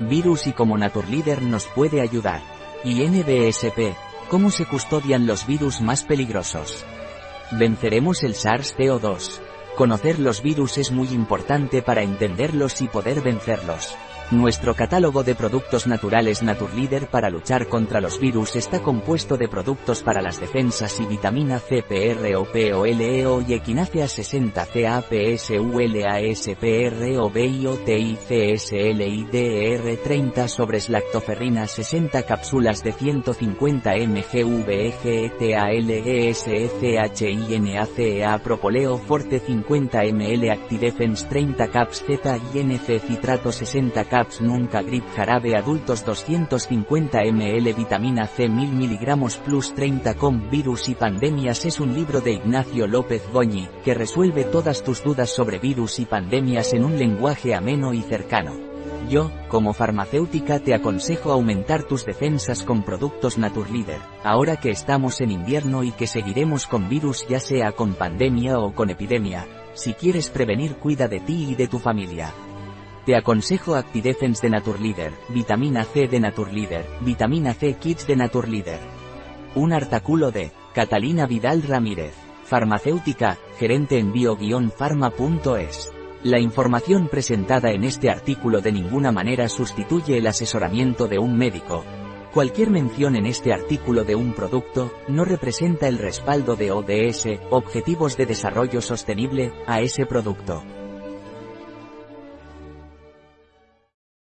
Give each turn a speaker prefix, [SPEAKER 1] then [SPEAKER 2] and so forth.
[SPEAKER 1] Virus y cómo Naturleader nos puede ayudar. Y NBSP, ¿cómo se custodian los virus más peligrosos? Venceremos el SARS-CoV-2. Conocer los virus es muy importante para entenderlos y poder vencerlos. Nuestro catálogo de productos naturales Naturleader para luchar contra los virus está compuesto de productos para las defensas y vitamina C, PROPOLEO y equinácea 60 CAPSULASPROBIOTICSLIDR 30 sobres lactoferrina 60 cápsulas de 150 mgVGTALESECHINACEA Propoleo Forte 50 ml Actidefense 30 caps Z INC Citrato 60 caps caps Nunca Grip Jarabe Adultos 250 ml Vitamina C 1000 mg plus 30 com Virus y Pandemias es un libro de Ignacio López Goñi, que resuelve todas tus dudas sobre virus y pandemias en un lenguaje ameno y cercano. Yo, como farmacéutica te aconsejo aumentar tus defensas con productos Naturleader, ahora que estamos en invierno y que seguiremos con virus ya sea con pandemia o con epidemia, si quieres prevenir cuida de ti y de tu familia. Te aconsejo Actidefense de Naturleader, Vitamina C de Naturleader, Vitamina C Kids de Naturleader. Un artículo de Catalina Vidal Ramírez, farmacéutica, gerente en bio-pharma.es. La información presentada en este artículo de ninguna manera sustituye el asesoramiento de un médico. Cualquier mención en este artículo de un producto, no representa el respaldo de ODS, Objetivos de Desarrollo Sostenible, a ese producto.